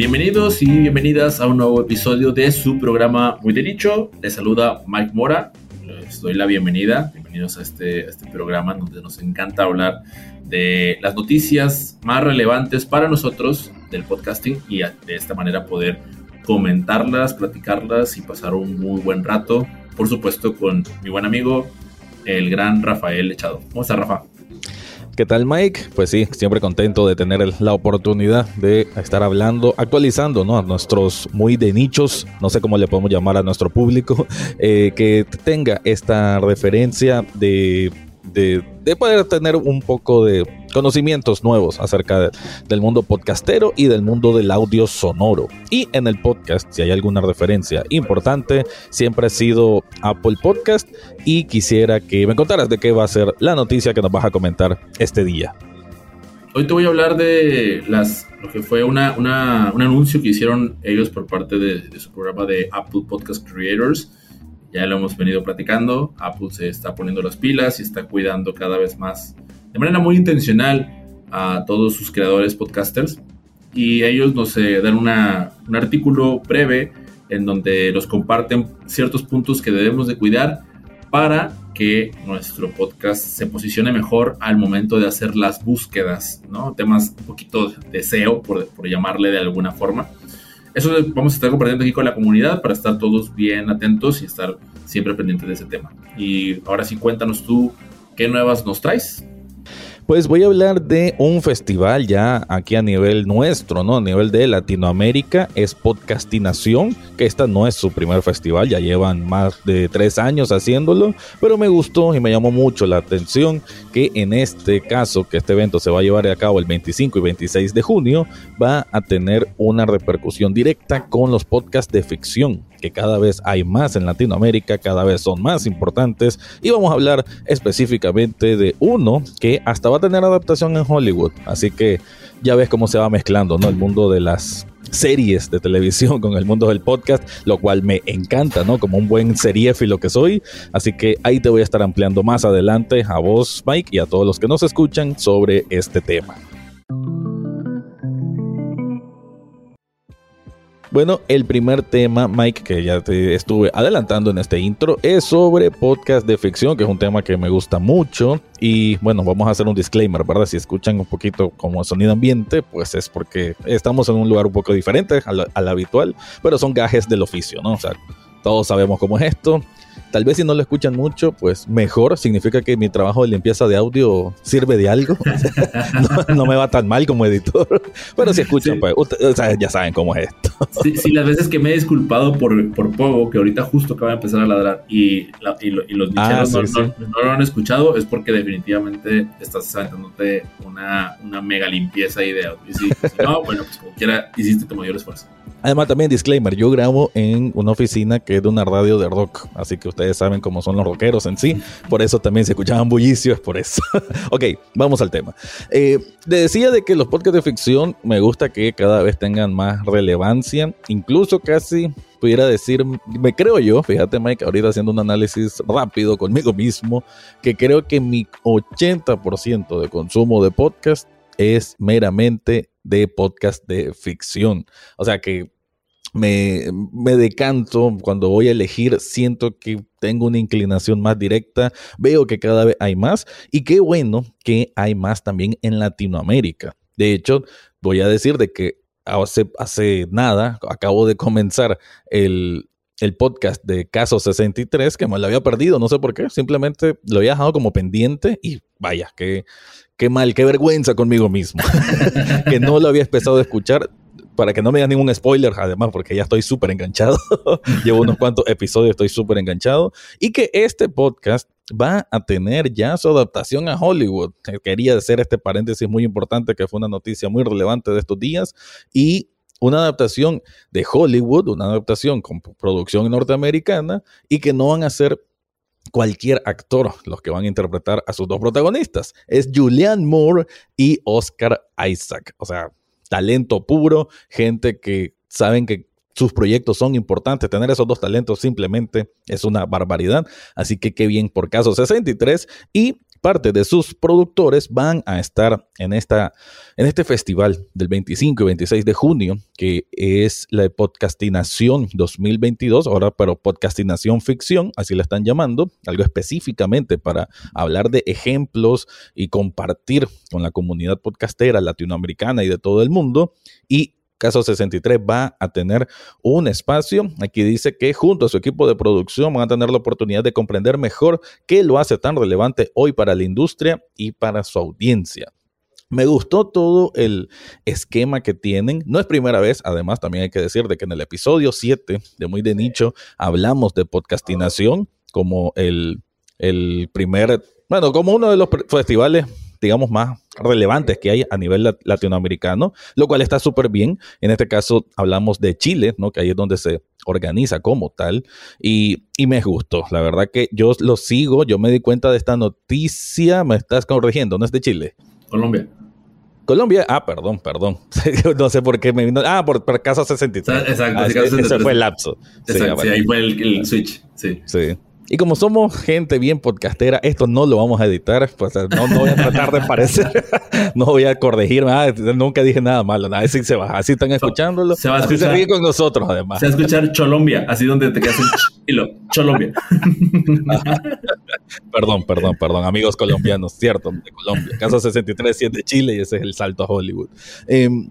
Bienvenidos y bienvenidas a un nuevo episodio de su programa Muy Derecho. Les saluda Mike Mora. Les doy la bienvenida. Bienvenidos a este, este programa donde nos encanta hablar de las noticias más relevantes para nosotros del podcasting y de esta manera poder comentarlas, platicarlas y pasar un muy buen rato. Por supuesto, con mi buen amigo, el gran Rafael Echado. ¿Cómo está, Rafa? ¿Qué tal Mike? Pues sí, siempre contento de tener la oportunidad de estar hablando, actualizando ¿no? a nuestros muy de nichos, no sé cómo le podemos llamar a nuestro público, eh, que tenga esta referencia de de, poder tener un poco de conocimientos nuevos acerca del mundo podcastero y del mundo del audio sonoro. Y en el podcast, si hay alguna referencia importante, siempre ha sido Apple Podcast y quisiera que me contaras de qué va a ser la noticia que nos vas a comentar este día. Hoy te voy a hablar de las, lo que fue un anuncio que hicieron ellos por parte de, de su programa de Apple Podcast Creators ya lo hemos venido platicando, Apple se está poniendo las pilas y está cuidando cada vez más, de manera muy intencional, a todos sus creadores podcasters. Y ellos nos eh, dan una, un artículo breve en donde nos comparten ciertos puntos que debemos de cuidar para que nuestro podcast se posicione mejor al momento de hacer las búsquedas, ¿no? Temas un poquito de SEO, por, por llamarle de alguna forma. Eso vamos a estar compartiendo aquí con la comunidad para estar todos bien atentos y estar siempre pendientes de ese tema. Y ahora sí, cuéntanos tú qué nuevas nos traes. Pues voy a hablar de un festival ya aquí a nivel nuestro, ¿no? A nivel de Latinoamérica, es Podcastinación, que esta no es su primer festival, ya llevan más de tres años haciéndolo, pero me gustó y me llamó mucho la atención que en este caso, que este evento se va a llevar a cabo el 25 y 26 de junio, va a tener una repercusión directa con los podcasts de ficción que cada vez hay más en Latinoamérica, cada vez son más importantes y vamos a hablar específicamente de uno que hasta va a tener adaptación en Hollywood, así que ya ves cómo se va mezclando, ¿no? El mundo de las series de televisión con el mundo del podcast, lo cual me encanta, ¿no? Como un buen seriéfilo que soy. Así que ahí te voy a estar ampliando más adelante a vos, Mike, y a todos los que nos escuchan sobre este tema. Bueno, el primer tema, Mike, que ya te estuve adelantando en este intro, es sobre podcast de ficción, que es un tema que me gusta mucho. Y bueno, vamos a hacer un disclaimer, ¿verdad? Si escuchan un poquito como sonido ambiente, pues es porque estamos en un lugar un poco diferente al, al habitual, pero son gajes del oficio, ¿no? O sea, todos sabemos cómo es esto. Tal vez si no lo escuchan mucho, pues mejor. Significa que mi trabajo de limpieza de audio sirve de algo. no, me va tan mal como editor. Pero si escuchan, pues ya saben cómo es esto. sí, las veces que me he disculpado por, por Pogo, que ahorita justo acaba de empezar a ladrar y, los ah, nicheros no, lo han escuchado, es porque definitivamente estás aventándote una, una mega limpieza ahí de audio. Y si, no, bueno, pues como quiera, hiciste tu mayor esfuerzo. Además, también disclaimer, yo grabo en una oficina que es de una radio de rock, así que ustedes saben cómo son los rockeros en sí, por eso también se escuchaban bullicios, por eso. ok, vamos al tema. Eh, decía de que los podcasts de ficción me gusta que cada vez tengan más relevancia, incluso casi pudiera decir, me creo yo, fíjate Mike, ahorita haciendo un análisis rápido conmigo mismo, que creo que mi 80% de consumo de podcast es meramente de podcast de ficción. O sea que me, me, decanto cuando voy a elegir, siento que tengo una inclinación más directa, veo que cada vez hay más y qué bueno que hay más también en Latinoamérica. De hecho, voy a decir de que hace, hace nada acabo de comenzar el, el podcast de Caso 63, que me lo había perdido, no sé por qué, simplemente lo había dejado como pendiente y vaya, qué, qué mal, qué vergüenza conmigo mismo, que no lo había empezado a escuchar para que no me digan ningún spoiler, además, porque ya estoy súper enganchado. Llevo unos cuantos episodios, estoy súper enganchado. Y que este podcast va a tener ya su adaptación a Hollywood. Quería hacer este paréntesis muy importante, que fue una noticia muy relevante de estos días. Y una adaptación de Hollywood, una adaptación con producción norteamericana, y que no van a ser cualquier actor los que van a interpretar a sus dos protagonistas. Es Julianne Moore y Oscar Isaac. O sea, talento puro, gente que saben que sus proyectos son importantes. Tener esos dos talentos simplemente es una barbaridad. Así que qué bien por caso 63. Y parte de sus productores van a estar en, esta, en este festival del 25 y 26 de junio, que es la Podcastinación 2022, ahora pero Podcastinación Ficción, así la están llamando, algo específicamente para hablar de ejemplos y compartir con la comunidad podcastera latinoamericana y de todo el mundo. Y Caso 63 va a tener un espacio. Aquí dice que junto a su equipo de producción van a tener la oportunidad de comprender mejor qué lo hace tan relevante hoy para la industria y para su audiencia. Me gustó todo el esquema que tienen. No es primera vez, además también hay que decir de que en el episodio 7 de Muy de Nicho hablamos de podcastinación como el, el primer, bueno, como uno de los festivales digamos, más relevantes que hay a nivel latinoamericano, lo cual está súper bien. En este caso hablamos de Chile, ¿no? que ahí es donde se organiza como tal, y, y me gustó. La verdad que yo lo sigo, yo me di cuenta de esta noticia, me estás corrigiendo, ¿no es de Chile? Colombia. Colombia, ah, perdón, perdón. no sé por qué me vino. Ah, por, por Casa 63. Exacto, ah, ese, fue el lapso. Exacto, sí, ahí fue el, el switch. Sí. Sí. Y como somos gente bien podcastera, esto no lo vamos a editar, pues no, no voy a tratar de parecer, no voy a corregirme, ah, nunca dije nada malo, nada, así se va, así están escuchándolo, se va a escuchar, así se con nosotros además. Se va a escuchar Cholombia, así donde te quedas un hilo, Cholombia. perdón, perdón, perdón, amigos colombianos, cierto, de Colombia, caso 63 sí es de Chile y ese es el salto a Hollywood. Em,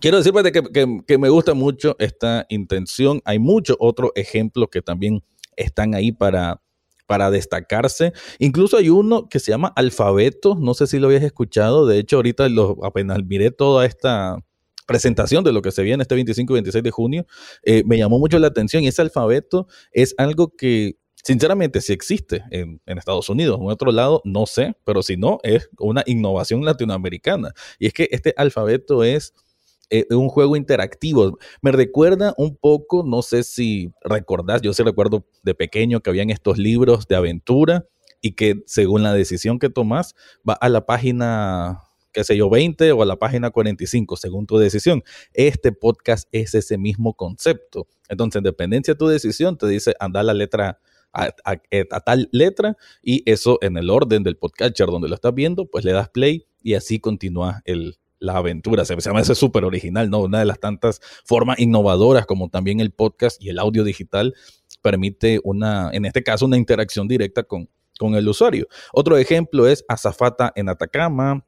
quiero decir que, que, que me gusta mucho esta intención, hay muchos otros ejemplos que también están ahí para, para destacarse. Incluso hay uno que se llama Alfabeto, no sé si lo habías escuchado, de hecho ahorita lo, apenas miré toda esta presentación de lo que se viene este 25 y 26 de junio, eh, me llamó mucho la atención y ese alfabeto es algo que sinceramente sí existe en, en, Estados Unidos, en otro lado no sé, pero si no es una innovación latinoamericana y es que este alfabeto es eh, un juego interactivo. Me recuerda un poco, no sé si recordás, yo sí recuerdo de pequeño que habían estos libros de aventura y que según la decisión que tomas va a la página qué sé yo, 20 o a la página 45, según tu decisión. Este podcast es ese mismo concepto. Entonces, en dependencia de tu decisión, te dice anda la letra a, a, tal letra y eso en el orden del podcatcher donde lo estás viendo, pues le das play y así continúa el, la aventura. Se, llama ese súper original, ¿no? Una de las tantas formas innovadoras como también el podcast y el audio digital permite una, en este caso, una interacción directa con, con el usuario. Otro ejemplo es Azafata en Atacama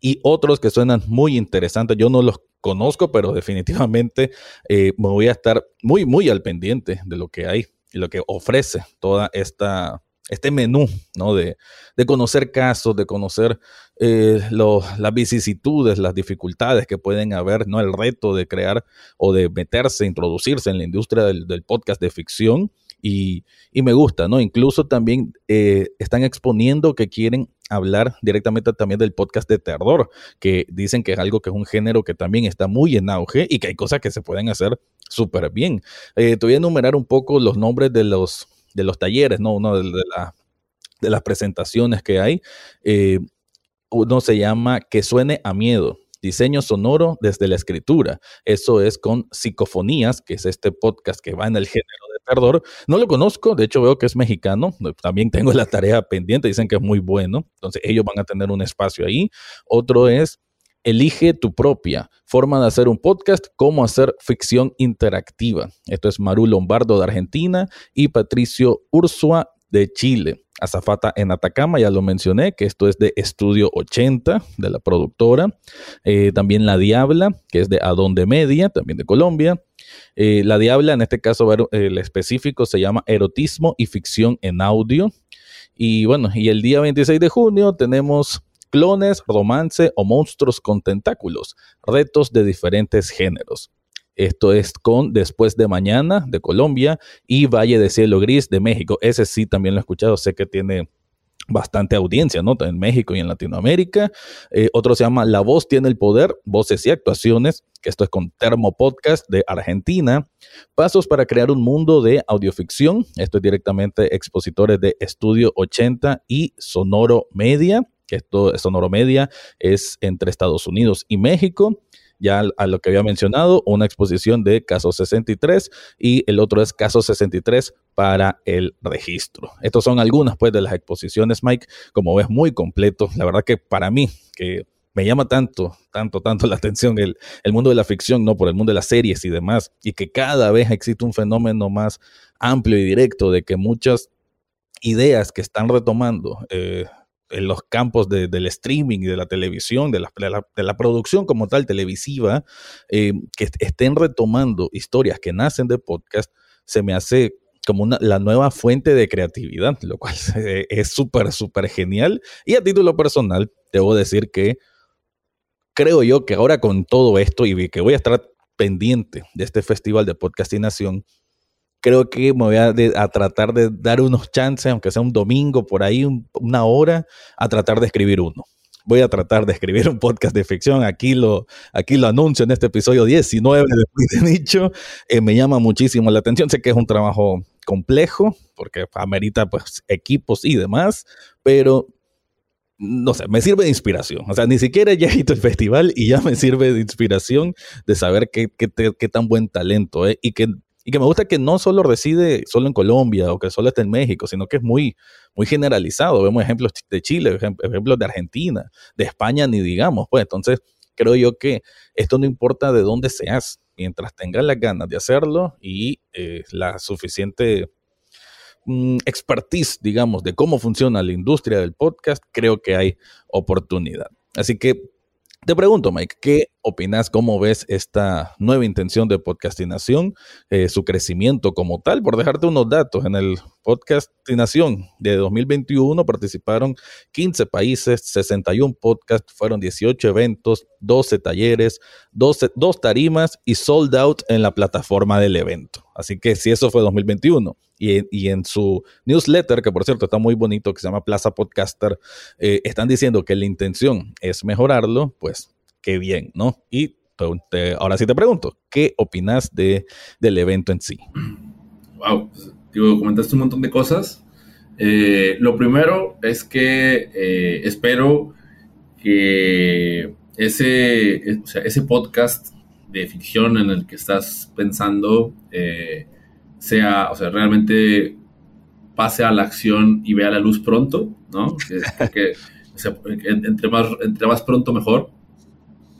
y otros que suenan muy interesantes. Yo no los conozco, pero definitivamente eh, me voy a estar muy, muy al pendiente de lo que hay y lo que ofrece toda esta este menú, ¿no? De, de conocer casos, de conocer eh, las vicisitudes, las dificultades que pueden haber, ¿no? El reto de crear o de meterse, introducirse en la industria del, podcast de ficción. Y, y, me gusta, ¿no? Incluso también eh, están exponiendo que quieren hablar directamente también del podcast de terror, que dicen que es algo que es un género que también está muy en auge y que hay cosas que se pueden hacer súper bien. Eh, te voy a enumerar un poco los nombres de los de los talleres, ¿no? Uno de, de las presentaciones que hay. Eh, uno se llama Que suene a miedo. Diseño sonoro desde la escritura. Eso es con Psicofonías, que es este podcast que va en el género de terror. No lo conozco, de hecho veo que es mexicano. También tengo la tarea pendiente, dicen que es muy bueno. Entonces ellos van a tener un espacio ahí. Otro es Elige tu propia forma de hacer un podcast, cómo hacer ficción interactiva. Esto es Maru Lombardo de Argentina y Patricio Ursua de Chile. Azafata en Atacama, ya lo mencioné, que esto es de Estudio 80, de la productora. Eh, también La Diabla, que es de Adonde Media, también de Colombia. Eh, la Diabla, en este caso, el específico se llama Erotismo y Ficción en Audio. Y bueno, y el día 26 de junio tenemos clones, romance o monstruos con tentáculos, retos de diferentes géneros. Esto es con Después de Mañana de Colombia y Valle de Cielo Gris de México. Ese sí también lo he escuchado, sé que tiene bastante audiencia, ¿no? En México y en Latinoamérica. Eh, otro se llama La Voz tiene el poder, voces y actuaciones, que esto es con Termo Podcast de Argentina. Pasos para crear un mundo de audioficción. Esto es directamente expositores de Estudio 80 y Sonoro Media esto Sonoro Media es entre Estados Unidos y México. ya a lo que había mencionado, una exposición de caso 63 y el otro es caso 63 para el registro. Estos son algunas pues de las exposiciones, Mike, como ves, muy completo. La verdad que para mí, que me llama tanto, tanto, tanto la atención el, el, mundo de la ficción, ¿no? Por el mundo de las series y demás, y que cada vez existe un fenómeno más amplio y directo de que muchas ideas que están retomando eh, en los campos del streaming y de la televisión, de la, de la, producción como tal televisiva, eh, que estén retomando historias que nacen de podcast, se me hace como una, la nueva fuente de creatividad, lo cual es súper, súper genial. Y a título personal, debo decir que creo yo que ahora con todo esto y que voy a estar pendiente de este festival de podcastinación, creo que me voy a, tratar de dar unos chances, aunque sea un domingo por ahí, una hora, a tratar de escribir uno. Voy a tratar de escribir un podcast de ficción. Aquí lo, aquí lo anuncio en este episodio 19 de de Nicho. Eh, me llama muchísimo la atención. Sé que es un trabajo complejo porque amerita pues equipos y demás, pero no sé, me sirve de inspiración. O sea, ni siquiera ya he ido el festival y ya me sirve de inspiración de saber qué, qué, qué tan buen talento es y que y que me gusta que no solo reside solo en Colombia o que solo está en México, sino que es muy, muy generalizado. Vemos ejemplos de Chile, ejemplos de Argentina, de España, ni digamos, pues entonces creo yo que esto no importa de dónde seas, mientras tengas las ganas de hacerlo y eh, la suficiente mm, expertise, digamos, de cómo funciona la industria del podcast, creo que hay oportunidad. Así que te pregunto, Mike, ¿qué opinas? ¿Cómo ves esta nueva intención de podcastinación, eh, su crecimiento como tal? Por dejarte unos datos, en el podcastinación de 2021 participaron 15 países, 61 podcasts, fueron 18 eventos, 12 talleres, 12, dos tarimas y sold out en la plataforma del evento. Así que si eso fue 2021 y, en su newsletter, que por cierto está muy bonito, que se llama Plaza Podcaster, eh, están diciendo que la intención es mejorarlo, pues qué bien, ¿no? Y ahora sí te pregunto, ¿qué opinas de, del evento en sí? Wow, digo, comentaste un montón de cosas. Eh, lo primero es que eh, espero que ese, ese podcast de ficción en el que estás pensando sea, o sea, realmente pase a la acción y vea la luz pronto, ¿no? Que, entre, más, entre más pronto mejor.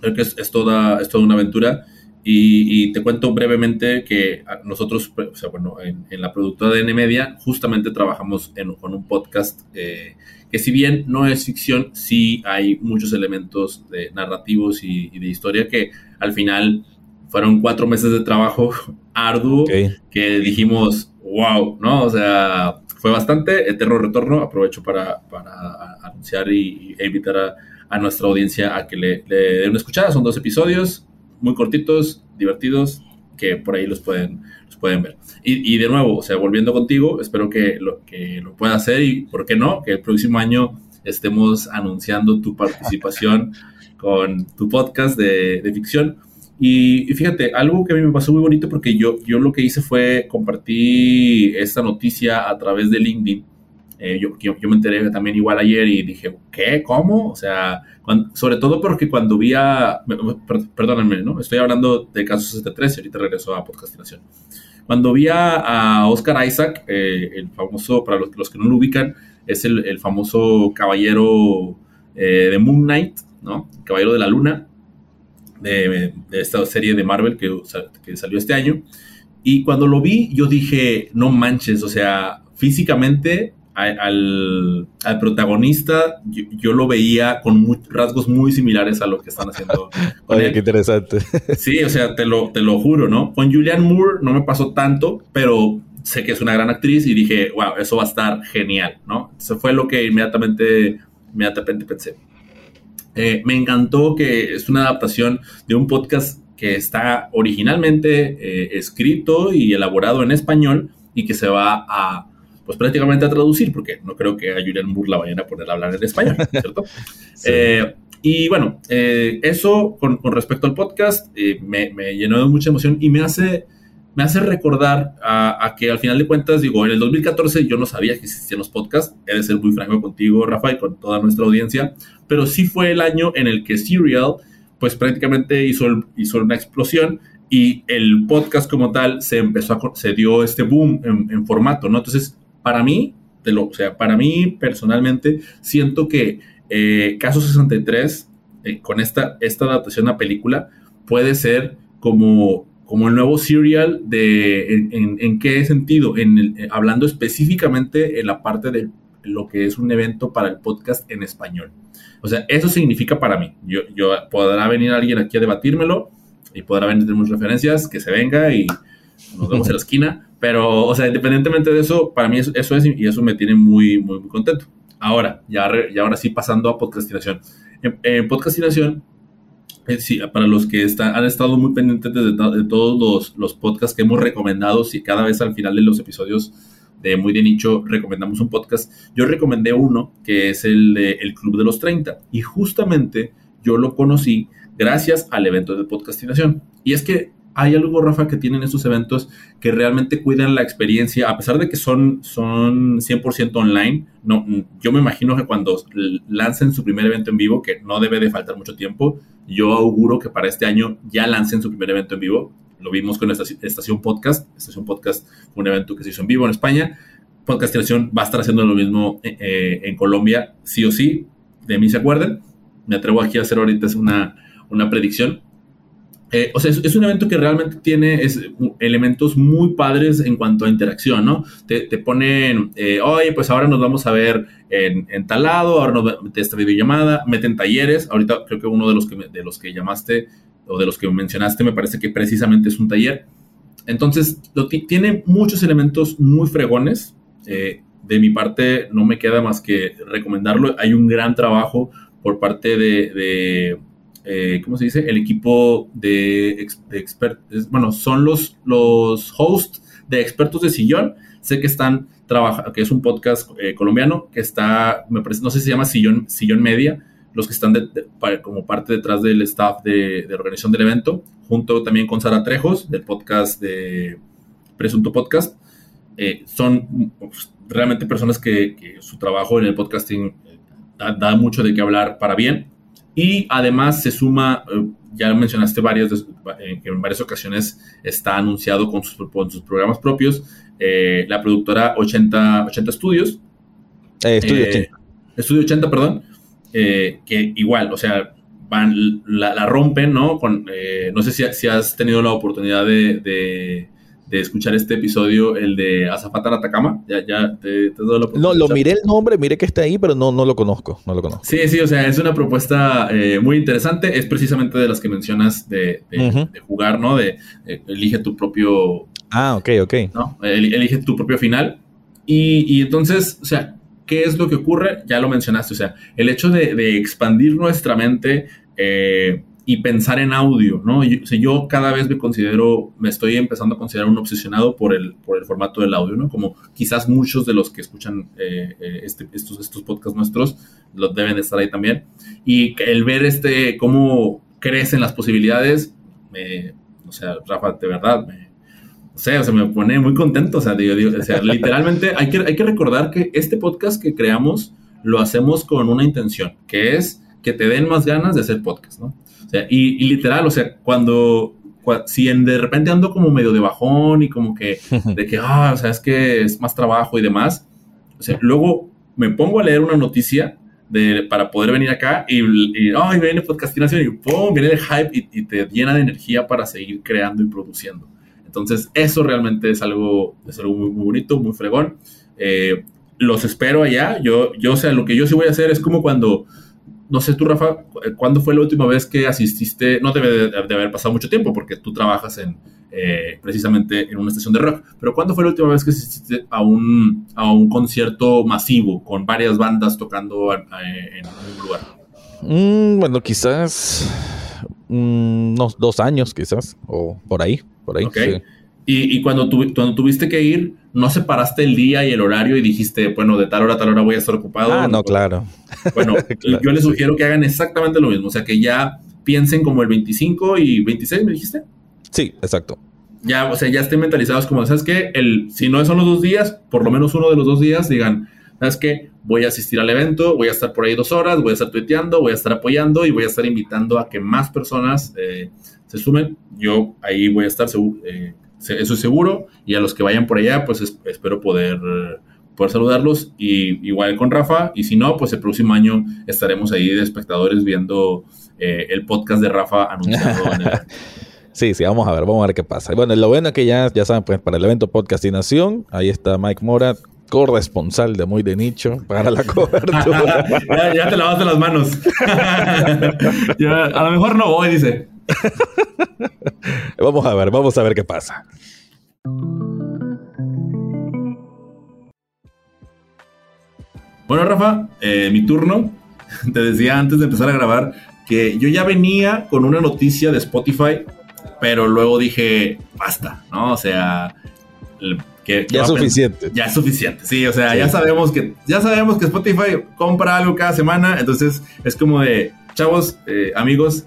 Creo que es, toda, es toda una aventura. Y, te cuento brevemente que nosotros, o sea, bueno, en, la productora de N Media, justamente trabajamos en, con un podcast eh, que si bien no es ficción, sí hay muchos elementos de narrativos y de historia que al final fueron cuatro meses de trabajo arduo que dijimos, wow, ¿no? O sea, fue bastante eterno retorno. Aprovecho para, anunciar y, e invitar a, nuestra audiencia a que le, den una escuchada. Son dos episodios muy cortitos, divertidos, que por ahí los pueden, los pueden ver. Y, de nuevo, o sea, volviendo contigo, espero que lo, que lo pueda hacer y, ¿por qué no? Que el próximo año estemos anunciando tu participación con tu podcast de, de ficción. Y, fíjate, algo que a mí me pasó muy bonito porque yo, yo lo que hice fue compartir esta noticia a través de LinkedIn. Eh, yo, yo, me enteré también igual ayer y dije, ¿qué? ¿Cómo? O sea, sobre todo porque cuando vi a... Perdónenme, ¿no? Estoy hablando de caso 63 y ahorita regreso a podcastinación. Cuando vi a, Oscar Isaac, eh, el famoso, para los, los, que no lo ubican, es el, el famoso caballero eh, de Moon Knight, ¿no? Caballero de la Luna de, esta serie de Marvel que, que, salió este año. Y cuando lo vi, yo dije, no manches, o sea, físicamente al, al, protagonista yo, lo veía con rasgos muy similares a lo que están haciendo. Oye, qué interesante. Sí, o sea, te lo, te lo juro, ¿no? Con Julianne Moore no me pasó tanto, pero sé que es una gran actriz y dije, wow, eso va a estar genial, ¿no? Eso fue lo que inmediatamente, inmediatamente pensé. Eh, me encantó que es una adaptación de un podcast que está originalmente eh, escrito y elaborado en español y que se va a, pues prácticamente a traducir, porque no creo que a Julian Moore la vayan a poner a hablar en español, ¿cierto? Eh, y bueno, eso con, respecto al podcast me, me, llenó de mucha emoción y me hace me hace recordar a, que al final de cuentas, digo, en el 2014 yo no sabía que existían los podcasts, he de ser muy franco contigo, Rafa, y con toda nuestra audiencia, pero sí fue el año en el que Serial pues prácticamente hizo, hizo una explosión y el podcast como tal se empezó a, se dio este boom en, formato, ¿no? Entonces, para mí, lo, o sea, para mí personalmente, siento que eh, Caso 63, eh, con esta, esta adaptación a película, puede ser como, como el nuevo serial de, en, qué sentido, en eh, hablando específicamente en la parte de lo que es un evento para el podcast en español. O sea, eso significa para mí. Yo, yo podrá venir alguien aquí a debatírmelo y podrá venir tenemos referencias, que se venga y nos vemos en la esquina. Pero, o sea, independientemente de eso, para mí eso, es y eso me tiene muy, muy, muy contento. Ahora, ya, ya ahora sí pasando a podcastinación. En, podcastinación, eh, sí, para los que están, han estado muy pendientes de, todos los, los, podcasts que hemos recomendado, si cada vez al final de los episodios de Muy de Nicho recomendamos un podcast, yo recomendé uno que es el de El Club de los 30 y justamente yo lo conocí gracias al evento de podcastinación. Y es que hay algo, Rafa, que tienen estos eventos que realmente cuidan la experiencia, a pesar de que son, son 100% online. No, yo me imagino que cuando lancen su primer evento en vivo, que no debe de faltar mucho tiempo, yo auguro que para este año ya lancen su primer evento en vivo. Lo vimos con esta Estación Podcast. Estación Podcast fue un evento que se hizo en vivo en España. Podcastinación va a estar haciendo lo mismo eh, eh, en Colombia, sí o sí. De mí se acuerden. Me atrevo aquí a hacer ahorita una, una predicción eh, o sea, es, un evento que realmente tiene elementos muy padres en cuanto a interacción, ¿no? Te, ponen, eh, oye, pues ahora nos vamos a ver en, en tal lado, ahora nos meten esta videollamada, meten talleres. Ahorita creo que uno de los que, de los que llamaste o de los que mencionaste me parece que precisamente es un taller. Entonces, tiene muchos elementos muy fregones. Eh, de mi parte, no me queda más que recomendarlo. Hay un gran trabajo por parte de eh, ¿cómo se dice? El equipo de, expertos, bueno, son los, los hosts de expertos de sillón. Sé que están trabajando, que es un podcast eh, colombiano que está, me parece, no sé si se llama Sillón, Sillón Media, los que están como parte detrás del staff de, organización del evento, junto también con Sara Trejos, del podcast de Presunto Podcast. Eh, son pues, realmente personas que, su trabajo en el podcasting da, mucho de qué hablar para bien. Y además se suma, eh, ya mencionaste varias, eh, que en varias ocasiones está anunciado con sus, sus programas propios, eh, la productora 80, 80 Studios. Estudio 80. Estudio 80, perdón. que igual, o sea, van, la, rompen, ¿no? Con, no sé si, si, has tenido la oportunidad de de escuchar este episodio, el de Azafata Atacama. Ya, ya te, te doy la No, lo miré el nombre, miré que está ahí, pero no, no lo conozco, no lo conozco. Sí, sí, o sea, es una propuesta eh, muy interesante. Es precisamente de las que mencionas de, jugar, ¿no? De elige tu propio. Ah, ok, ok. ¿no? elige tu propio final. Y, y, entonces, o sea, ¿qué es lo que ocurre? Ya lo mencionaste, o sea, el hecho de, de expandir nuestra mente. Eh, y pensar en audio, ¿no? Yo, o sea, yo cada vez me considero, me estoy empezando a considerar un obsesionado por el, por el formato del audio, ¿no? Como quizás muchos de los que escuchan eh, eh, este, estos, estos podcasts nuestros los deben de estar ahí también. Y el ver este, cómo crecen las posibilidades, me, o sea, Rafa, de verdad, me, o sea, se me pone muy contento, o sea, digo, digo, o sea literalmente hay que, hay que recordar que este podcast que creamos lo hacemos con una intención, que es que te den más ganas de hacer podcast, ¿no? O sea, y, literal, o sea, cuando, si en, de repente ando como medio de bajón y como que, de que, ah, o sea, es que es más trabajo y demás, o sea, luego me pongo a leer una noticia de, para poder venir acá y, y ay, viene podcastinación y pum, viene el hype y, te llena de energía para seguir creando y produciendo. Entonces, eso realmente es algo, es algo muy, bonito, muy fregón. Eh, los espero allá. Yo, yo, o sea, lo que yo sí voy a hacer es como cuando no sé tú, Rafa, ¿cuándo fue la última vez que asististe? No debe de, haber pasado mucho tiempo porque tú trabajas en eh, precisamente en una estación de rock, pero ¿cuándo fue la última vez que asististe a un, a un concierto masivo con varias bandas tocando en, un lugar? Mm, bueno, quizás unos dos años, quizás, o por ahí, por ahí. Y, cuando, cuando tuviste que ir, ¿no separaste el día y el horario y dijiste, bueno, de tal hora a tal hora voy a estar ocupado? Ah, no, claro. Bueno, yo les sugiero que hagan exactamente lo mismo, o sea, que ya piensen como el 25 y 26, ¿me dijiste? Sí, exacto. Ya, o sea, ya estén mentalizados como, ¿sabes qué? El, si no son los dos días, por lo menos uno de los dos días, digan, ¿sabes qué? Voy a asistir al evento, voy a estar por ahí dos horas, voy a estar tuiteando, voy a estar apoyando y voy a estar invitando a que más personas eh, se sumen. Yo ahí voy a estar, eh, eso es seguro, y a los que vayan por allá, pues espero poder, poder saludarlos, y igual con Rafa, y si no, pues el próximo año estaremos ahí de espectadores viendo eh, el podcast de Rafa anunciado en el... Sí, sí, vamos a ver, vamos a ver qué pasa. Bueno, lo bueno es que ya, ya saben, pues para el evento Podcastinación, ahí está Mike Mora, corresponsal de Muy de Nicho para la cobertura. ya, ya, te lavaste las manos. a lo mejor no voy, dice. vamos a ver, vamos a ver qué pasa. Bueno, Rafa, eh, mi turno. Te decía antes de empezar a grabar que yo ya venía con una noticia de Spotify, pero luego dije, basta, ¿no? O sea, que, ya es suficiente. Ya es suficiente, sí, o sea, ya sabemos que ya sabemos que Spotify compra algo cada semana, entonces es como de, chavos, eh, amigos,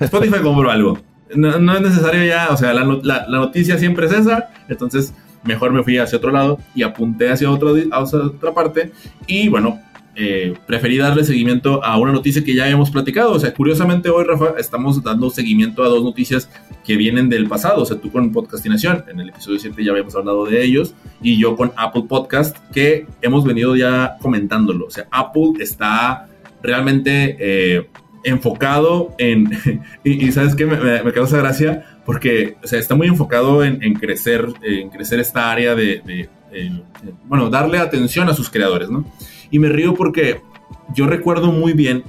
Spotify compró algo. No, es necesario ya, o sea, la, noticia siempre es esa, entonces mejor me fui hacia otro lado y apunté hacia, otro, hacia otra parte y bueno, eh, preferí darle seguimiento a una noticia que ya hemos platicado. O sea, curiosamente hoy, Rafa, estamos dando seguimiento a dos noticias que vienen del pasado. O sea, tú con Podcastinación, en el episodio 7 ya habíamos hablado de ellos, y yo con Apple Podcast, que hemos venido ya comentándolo. O sea, Apple está realmente eh, enfocado en... y, ¿sabes qué? Me, causa gracia porque, está muy enfocado en, crecer, en crecer esta área de, bueno, darle atención a sus creadores, ¿no? Y me río porque yo recuerdo muy bien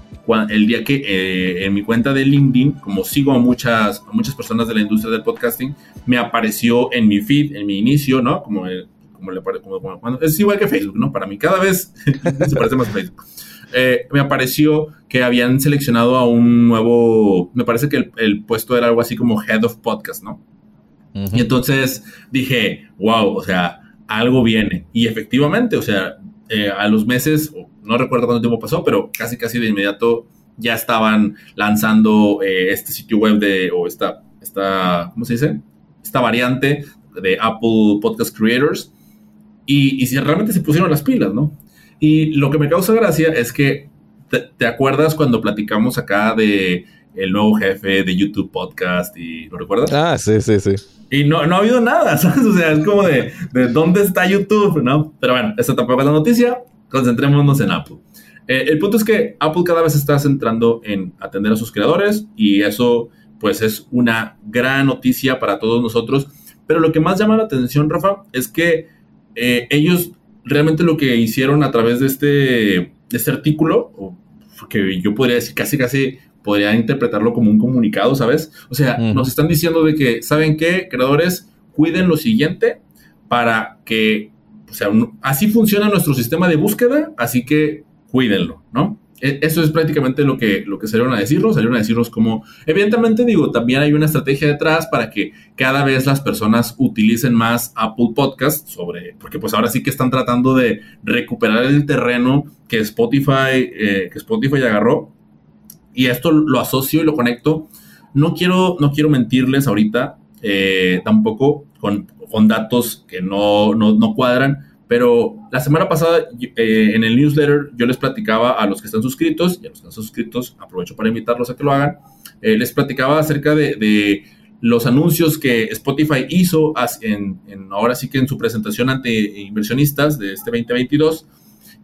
el día que eh, en mi cuenta de LinkedIn, como sigo a muchas, muchas personas de la industria del podcasting, me apareció en mi feed, en mi inicio, ¿no? Como, como le como, como, es igual que Facebook, ¿no? Para mí cada vez se parece más a Facebook. Eh, me apareció que habían seleccionado a un nuevo, me parece que el, puesto era algo así como Head of Podcast, ¿no? Y entonces dije, wow, o sea, algo viene. Y efectivamente, o sea, eh, a los meses, no recuerdo cuánto tiempo pasó, pero casi casi de inmediato ya estaban lanzando eh, este sitio web de, o esta, esta, ¿cómo se dice? Esta variante de Apple Podcast Creators. Y, y si realmente se pusieron las pilas, ¿no? Y lo que me causa gracia es que, ¿te, acuerdas cuando platicamos acá de el nuevo jefe de YouTube Podcast y ¿lo recuerdas? Ah, sí, sí, sí. Y no, no ha habido nada, ¿sabes? O sea, es como de, de ¿dónde está YouTube? ¿No? Pero bueno, esa tampoco es la noticia. Concentrémonos en Apple. Eh, el punto es que Apple cada vez está centrando en atender a sus creadores y eso pues es una gran noticia para todos nosotros. Pero lo que más llama la atención, Rafa, es que eh, ellos realmente lo que hicieron a través de este, de este artículo, que yo podría decir casi casi podría interpretarlo como un comunicado, ¿sabes? O sea, nos están diciendo de que, ¿saben qué? Creadores, cuiden lo siguiente para que, o sea, así funciona nuestro sistema de búsqueda, así que cuídenlo, ¿no? E, eso es prácticamente lo que, lo que salieron a decirnos, salieron a decirnos como, evidentemente digo, también hay una estrategia detrás para que cada vez las personas utilicen más Apple Podcast sobre, porque pues ahora sí que están tratando de recuperar el terreno que Spotify, eh, que Spotify agarró y esto lo asocio y lo conecto. No quiero, no quiero mentirles ahorita, eh, tampoco con, con, datos que no, no, no, cuadran, pero la semana pasada eh, en el newsletter yo les platicaba a los que están suscritos, y a los que están suscritos aprovecho para invitarlos a que lo hagan, eh, les platicaba acerca de, de, los anuncios que Spotify hizo en, en, ahora sí que en su presentación ante inversionistas de este 2022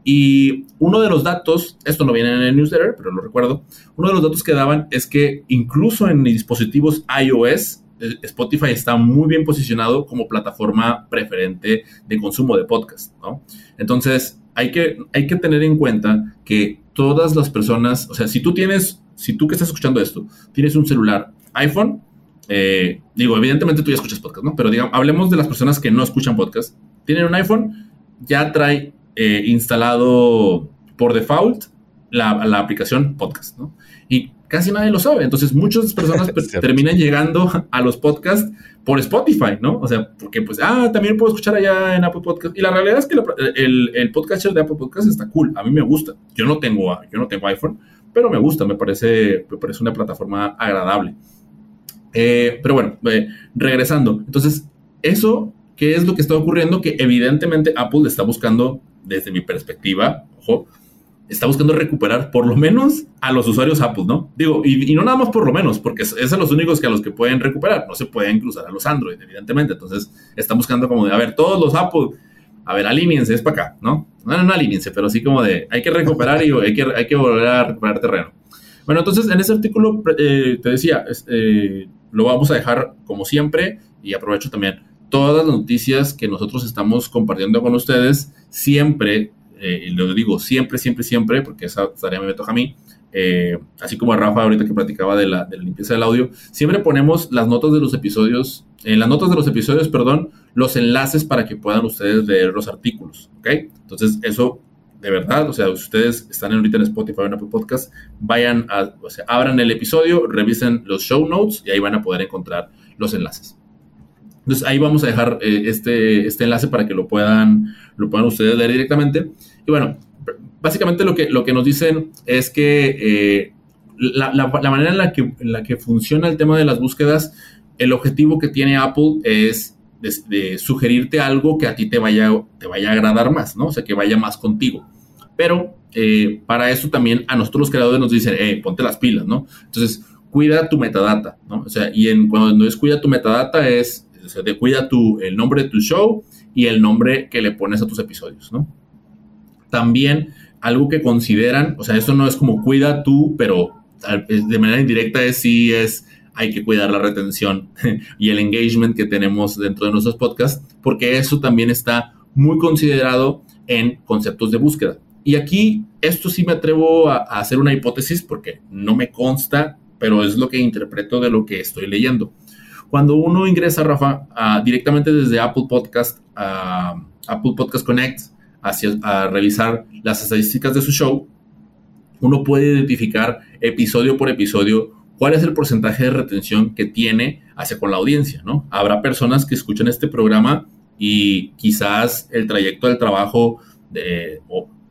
y uno de los datos, esto no viene en el newsletter, pero lo recuerdo, uno de los datos que daban es que incluso en dispositivos iOS, Spotify está muy bien posicionado como plataforma preferente de consumo de podcast, ¿no? Entonces, hay que, hay que tener en cuenta que todas las personas, o sea, si tú tienes, si tú que estás escuchando esto, tienes un celular iPhone, eh, digo, evidentemente tú ya escuchas podcast, ¿no? Pero digamos, hablemos de las personas que no escuchan podcast. Tienen un iPhone, ya trae eh, instalado por default la, aplicación podcast, ¿no? Y casi nadie lo sabe. Entonces, muchas personas terminan llegando a los podcasts por Spotify, ¿no? O sea, porque pues, ah, también puedo escuchar allá en Apple Podcast. Y la realidad es que el, el podcaster de Apple Podcast está cool. A mí me gusta. Yo no tengo, yo no tengo iPhone, pero me gusta. Me parece, me parece una plataforma agradable. Eh, pero bueno, eh, regresando. Entonces, eso, ¿qué es lo que está ocurriendo? Que evidentemente Apple está buscando desde mi perspectiva, ojo, está buscando recuperar por lo menos a los usuarios Apple, ¿no? Digo, y, no nada más por lo menos, porque es, los únicos que a los que pueden recuperar, no se pueden cruzar a los Android, evidentemente. Entonces, está buscando como de, a ver, todos los Apple, a ver, alíñense, es para acá, ¿no? No, no, alíñense, pero así como de, hay que recuperar y hay que, hay que volver a recuperar terreno. Bueno, entonces, en ese artículo eh, te decía, eh, lo vamos a dejar como siempre y aprovecho también todas las noticias que nosotros estamos compartiendo con ustedes, siempre eh, y lo digo siempre, siempre, siempre, porque esa tarea me toca a mí, eh, así como a Rafa ahorita que platicaba de la, de la, limpieza del audio, siempre ponemos las notas de los episodios, en las notas de los episodios, perdón, los enlaces para que puedan ustedes leer los artículos, ¿ok? Entonces, eso de verdad, o sea, si ustedes están ahorita en Spotify o en Apple Podcast, vayan a, o sea, abran el episodio, revisen los show notes y ahí van a poder encontrar los enlaces. Entonces ahí vamos a dejar eh, este, este enlace para que lo puedan, lo puedan ustedes leer directamente. Y bueno, básicamente lo que, lo que nos dicen es que eh, la, la, manera en la que, en la que funciona el tema de las búsquedas, el objetivo que tiene Apple es de, sugerirte algo que a ti te vaya, te vaya a agradar más, ¿no? O sea, que vaya más contigo. Pero eh, para eso también a nosotros los creadores nos dicen, hey, ponte las pilas, ¿no? Entonces, cuida tu metadata, ¿no? O sea, y en, cuando es cuida tu metadata es o sea, te cuida tu, el nombre de tu show y el nombre que le pones a tus episodios, ¿no? También algo que consideran, o sea, eso no es como cuida tú, pero de manera indirecta es sí es hay que cuidar la retención y el engagement que tenemos dentro de nuestros podcasts, porque eso también está muy considerado en conceptos de búsqueda. Y aquí, esto sí me atrevo a, a hacer una hipótesis porque no me consta, pero es lo que interpreto de lo que estoy leyendo. Cuando uno ingresa, Rafa, directamente desde Apple Podcast a Apple Podcast Connect hacia, a revisar las estadísticas de su show, uno puede identificar episodio por episodio cuál es el porcentaje de retención que tiene hacia con la audiencia, ¿no? Habrá personas que escuchan este programa y quizás el trayecto del trabajo de,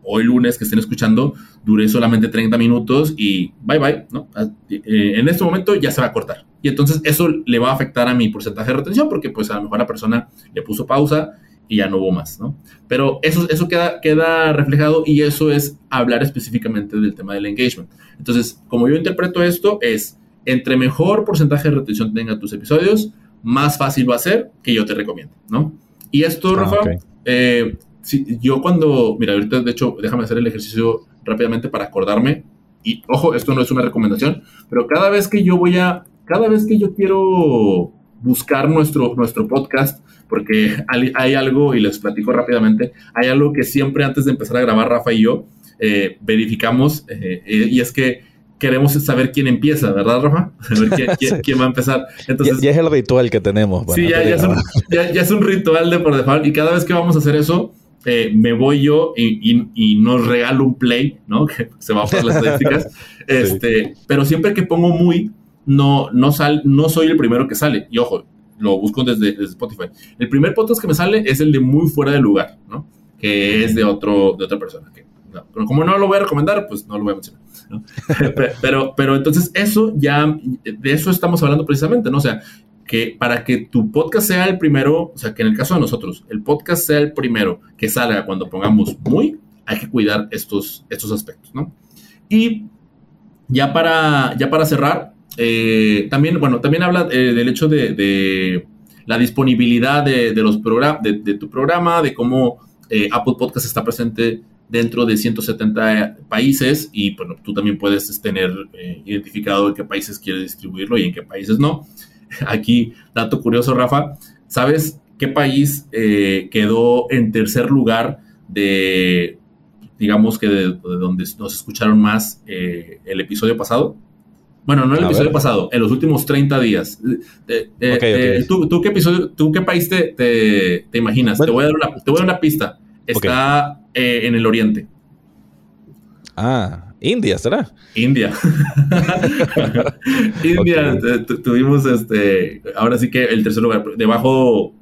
hoy lunes que estén escuchando dure solamente 30 minutos y bye bye, ¿no? Eh, en este momento ya se va a cortar. Y entonces eso le va a afectar a mi porcentaje de retención porque pues a lo mejor la persona le puso pausa y ya no hubo más, ¿no? Pero eso, eso queda, queda reflejado y eso es hablar específicamente del tema del engagement. Entonces, como yo interpreto esto, es entre mejor porcentaje de retención tenga tus episodios, más fácil va a ser que yo te recomiende, ¿no? Y esto, ah, Rafa, eh, yo cuando, mira, ahorita de hecho, déjame hacer el ejercicio rápidamente para acordarme. Y ojo, esto no es una recomendación, pero cada vez que yo voy a, cada vez que yo quiero buscar nuestro, nuestro podcast, porque hay, algo, y les platico rápidamente, hay algo que siempre antes de empezar a grabar Rafa y yo eh, verificamos, eh, y es que queremos saber quién empieza, ¿verdad, Rafa? quién, va a empezar. Entonces, ya, es el ritual que tenemos. sí, ya, es un, ya, es un, ritual de por default, y cada vez que vamos a hacer eso, eh, me voy yo y, nos regalo un play, ¿no? Que se va por las estadísticas. este, Pero siempre que pongo muy, no, no, sal, no soy el primero que sale. Y ojo, lo busco desde, Spotify. El primer podcast que me sale es el de muy fuera de lugar, ¿no? Que es de, otro, de otra persona. Que, como no lo voy a recomendar, pues no lo voy a mencionar. pero, pero entonces eso ya, de eso estamos hablando precisamente, ¿no? O sea, que para que tu podcast sea el primero, o sea, que en el caso de nosotros, el podcast sea el primero que salga cuando pongamos muy, hay que cuidar estos, estos aspectos, ¿no? Y ya para, ya para cerrar, eh, también, bueno, también habla eh, del hecho de, la disponibilidad de, los de, tu programa, de cómo eh, Apple Podcast está presente dentro de 170 países y bueno, tú también puedes tener identificado en qué países quieres distribuirlo y en qué países no. Aquí, dato curioso, Rafa, ¿sabes qué país eh, quedó en tercer lugar de, digamos que de, donde nos escucharon más eh, el episodio pasado? Bueno, no el episodio pasado, en los últimos 30 días. ¿tú, qué episodio, tú qué país te, te, imaginas? te, voy a dar una, te voy a dar una pista. Está eh, en el oriente. Ah, India, ¿será? India. India, tuvimos este, ahora sí que el tercer lugar, debajo,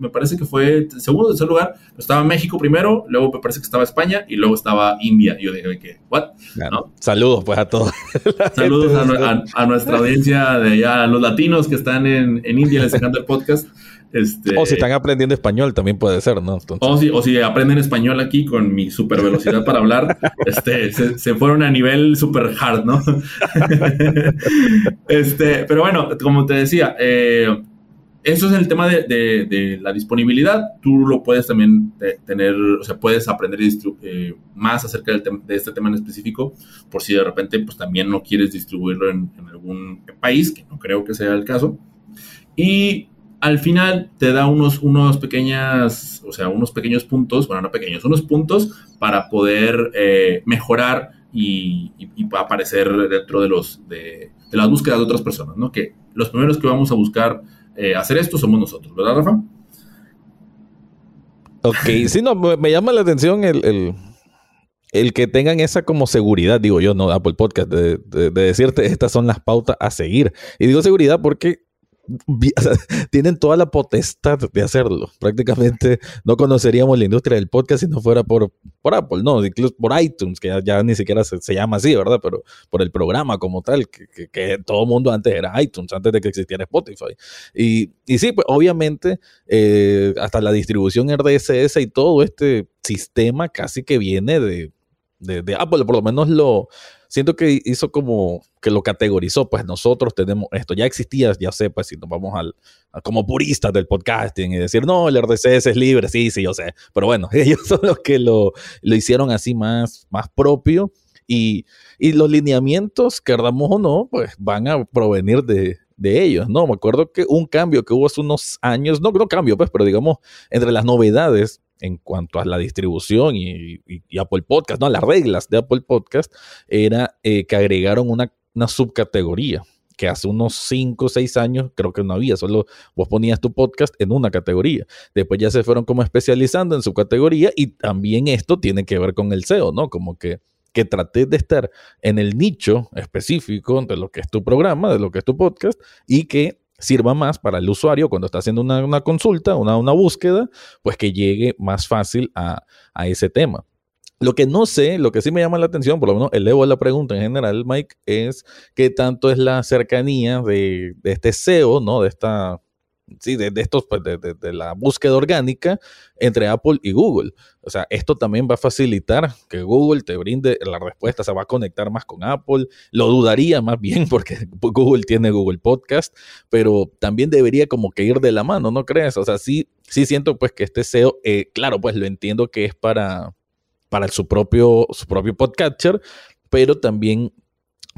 me parece que fue segundo tercer lugar, estaba México primero, luego me parece que estaba España y luego estaba India. Y yo dije, ¿qué? ¿What? Saludos pues a todos. Saludos a, nuestra audiencia de allá, a los latinos que están en, en India les encanta el podcast. Este, o si están aprendiendo español, también puede ser, ¿no? O, si, o, si, aprenden español aquí con mi super velocidad para hablar, este, se, fueron a nivel super hard, ¿no? este, pero bueno, como te decía, eh, eso es el tema de, la disponibilidad. Tú lo puedes también tener, o sea, puedes aprender eh, más acerca de este tema en específico, por si de repente pues también no quieres distribuirlo en, en algún país, que no creo que sea el caso. Y al final te da unos, unos pequeñas, o sea, unos pequeños puntos, bueno, no pequeños, unos puntos para poder eh, mejorar y, aparecer dentro de los de, las búsquedas de otras personas, ¿no? Que los primeros que vamos a buscar eh, hacer esto somos nosotros, ¿verdad, Rafa? Ok, sí, no, me, llama la atención el, el, que tengan esa como seguridad, digo yo, no, Apple Podcast, de, de decirte estas son las pautas a seguir. Y digo seguridad porque tienen toda la potestad de hacerlo. Prácticamente no conoceríamos la industria del podcast si no fuera por, por Apple, no, incluso por iTunes, que ya, ni siquiera se, llama así, ¿verdad? Pero por el programa como tal, que, que, todo mundo antes era iTunes, antes de que existiera Spotify. Y, y sí, pues obviamente eh, hasta la distribución RDSS y todo este sistema casi que viene de, de Apple, por lo menos lo, siento que hizo como que lo categorizó, pues nosotros tenemos esto, ya existía, ya sé, pues si nos vamos al, como puristas del podcasting y decir, no, el RDCS es libre, sí, sí, yo sé, pero bueno, ellos son los que lo, lo hicieron así más, más propio y, y los lineamientos, queramos o no, pues van a provenir de, de ellos, ¿no? Me acuerdo que un cambio que hubo hace unos años, no, no cambio, pues, pero digamos, entre las novedades en cuanto a la distribución y, Apple Podcast, no, las reglas de Apple Podcast, era eh, que agregaron una, subcategoría que hace unos 5 o 6 años creo que no había, solo vos ponías tu podcast en una categoría. Después ya se fueron como especializando en su categoría y también esto tiene que ver con el SEO, ¿no? Como que, que trates de estar en el nicho específico de lo que es tu programa, de lo que es tu podcast y que sirva más para el usuario cuando está haciendo una, consulta, una, una, búsqueda, pues que llegue más fácil a, ese tema. Lo que no sé, lo que sí me llama la atención, por lo menos elevo la pregunta en general, Mike, es qué tanto es la cercanía de, de este SEO, ¿no? De esta sí, de, estos, pues, de, la búsqueda orgánica entre Apple y Google. O sea, esto también va a facilitar que Google te brinde la respuesta, se va a conectar más con Apple. Lo dudaría más bien porque Google tiene Google Podcast, pero también debería como que ir de la mano, ¿no crees? O sea, sí, sí siento pues que este SEO, eh, claro, pues lo entiendo que es para, para su, propio, su propio podcatcher, pero también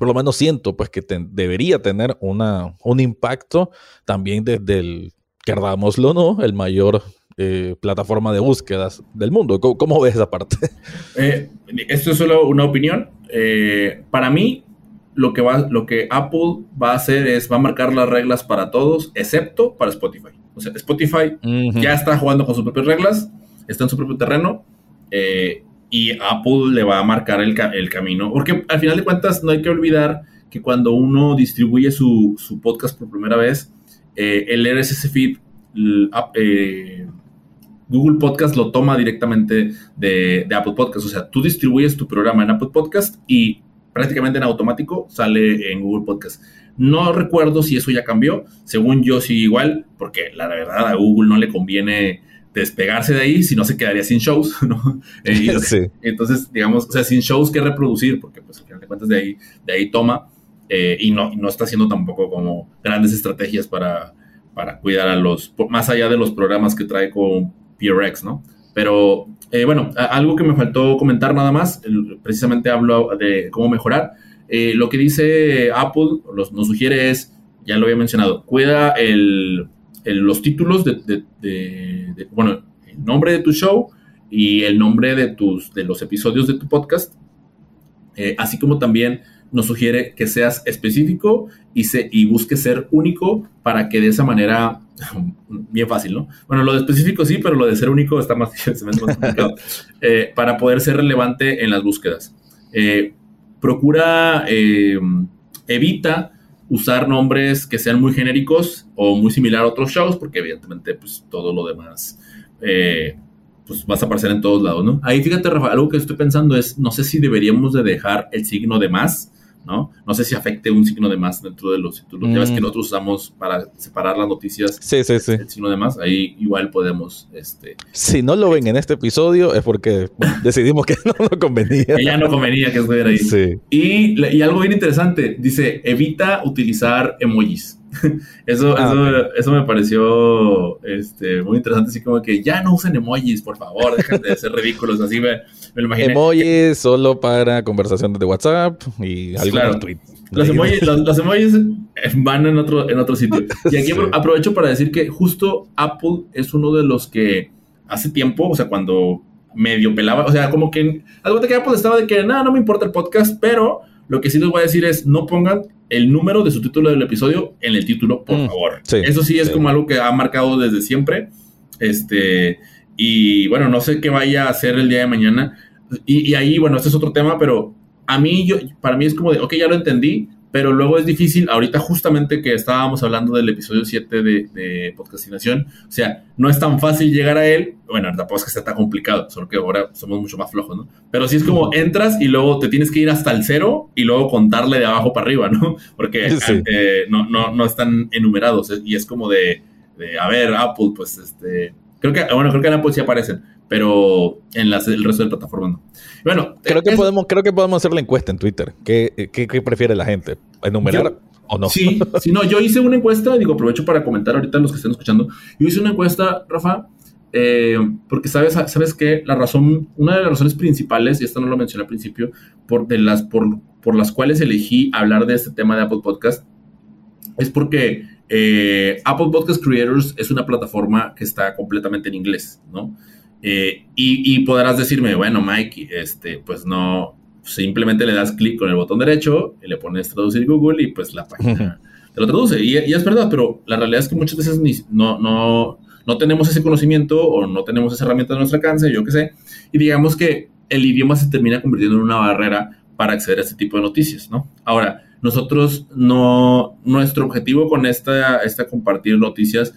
por lo menos siento pues que debería tener una, un impacto también desde el, querdámoslo no, el mayor eh, plataforma de búsquedas del mundo. ¿Cómo, ves esa parte? Eh, esto es solo una opinión. Eh, para mí, lo que, va, lo que Apple va a hacer es, va a marcar las reglas para todos, excepto para Spotify. O sea, Spotify ya está jugando con sus propias reglas, está en su propio terreno. Eh, y Apple le va a marcar el, camino. Porque al final de cuentas no hay que olvidar que cuando uno distribuye su, podcast por primera vez, eh, el RSS feed, eh, Google Podcast lo toma directamente de, de, Apple Podcast. O sea, tú distribuyes tu programa en Apple Podcast y prácticamente en automático sale en Google Podcast. No recuerdo si eso ya cambió. Según yo, sí, igual, porque la verdad a Google no le conviene despegarse de ahí, si no se quedaría sin shows, ¿no? Eh, entonces, digamos, o sea, sin shows que reproducir, porque pues al final de cuentas de ahí, de ahí toma, eh, y, no, no está haciendo tampoco como grandes estrategias para, para cuidar a los, más allá de los programas que trae con PRX, ¿no? Pero eh, bueno, algo que me faltó comentar nada más, precisamente hablo de cómo mejorar. lo que dice Apple, nos sugiere es, ya lo había mencionado, cuida el, los títulos de, bueno, el nombre de tu show y el nombre de, tus, de los episodios de tu podcast, eh, así como también nos sugiere que seas específico y, se, y busques ser único para que de esa manera, bien fácil, ¿no? Bueno, lo de específico sí, pero lo de ser único está más, complicado, eh, para poder ser relevante en las búsquedas. Eh, procura, evita usar nombres que sean muy genéricos o muy similar a otros shows, porque evidentemente pues todo lo demás eh, pues vas a aparecer en todos lados, ¿no? Ahí fíjate, Rafa, algo que estoy pensando es, no sé si deberíamos de dejar el signo de más ¿no? No sé si afecte un signo de más dentro de los títulos. Ya ves que Mm. nosotros usamos para separar las noticias Sí, sí, sí. el signo de más. Ahí igual podemos, este, Si no lo ven en este episodio es porque bueno, decidimos que no nos convenía. ya no convenía que estuviera ahí. Sí. Y, y algo bien interesante, dice, evita utilizar emojis. Eso, Ah, eso, eso me pareció este, muy interesante, así como que ya no usen emojis, por favor, dejen de ser ridículos, así me, me lo imaginé. Emojis solo para conversaciones de WhatsApp y algunos Claro. tweets. Los emojis, los, los emojis van en otro, en otro sitio. Y aquí Sí. apro- aprovecho para decir que justo Apple es uno de los que hace tiempo, o sea, cuando medio pelaba, o sea, como que algo de que Apple estaba de que nada, no me importa el podcast, pero lo que sí les voy a decir es no pongan el número de su título del episodio en el título, por Mm, favor. sí, Eso sí es sí. como algo que ha marcado desde siempre. Este, y bueno, no sé qué vaya a hacer el día de mañana. Y, y ahí, bueno, este es otro tema, pero a mí, yo, para mí es como de, ok, ya lo entendí, pero luego es difícil, ahorita justamente que estábamos hablando del episodio 7 de, de podcastinación, o sea, no es tan fácil llegar a él, bueno, tampoco es que sea tan complicado, solo que ahora somos mucho más flojos, ¿no? Pero sí es como entras y luego te tienes que ir hasta el cero y luego contarle de abajo para arriba, ¿no? Porque Sí. eh, no, no, no están enumerados y es como de, de, a ver, Apple, pues este, creo que, bueno, creo que en Apple sí aparecen, pero en las, el resto de plataformas no. Bueno, Creo que, es- podemos, creo que podemos hacer la encuesta en Twitter. ¿Qué, qué, qué prefiere la gente? ¿Enumerar Yo- o no? Sí, sí, no, yo hice una encuesta, digo, aprovecho para comentar ahorita a los que estén escuchando. Yo hice una encuesta, Rafa, eh, porque sabes, sabes que la razón, una de las razones principales, y esto no lo mencioné al principio, por, de las, por, por las cuales elegí hablar de este tema de Apple Podcast, es porque eh, Apple Podcast Creators es una plataforma que está completamente en inglés, ¿no? Eh, y, y podrás decirme, bueno, Mike, este, pues no, simplemente le das clic con el botón derecho y le pones traducir Google y pues la página te lo traduce. Y, y es verdad, pero la realidad es que muchas veces ni, no, no, no tenemos ese conocimiento o no tenemos esa herramienta a nuestro alcance, yo qué sé, y digamos que el idioma se termina convirtiendo en una barrera para acceder a este tipo de noticias, ¿no? Ahora, nosotros no, nuestro objetivo con esta, esta compartir noticias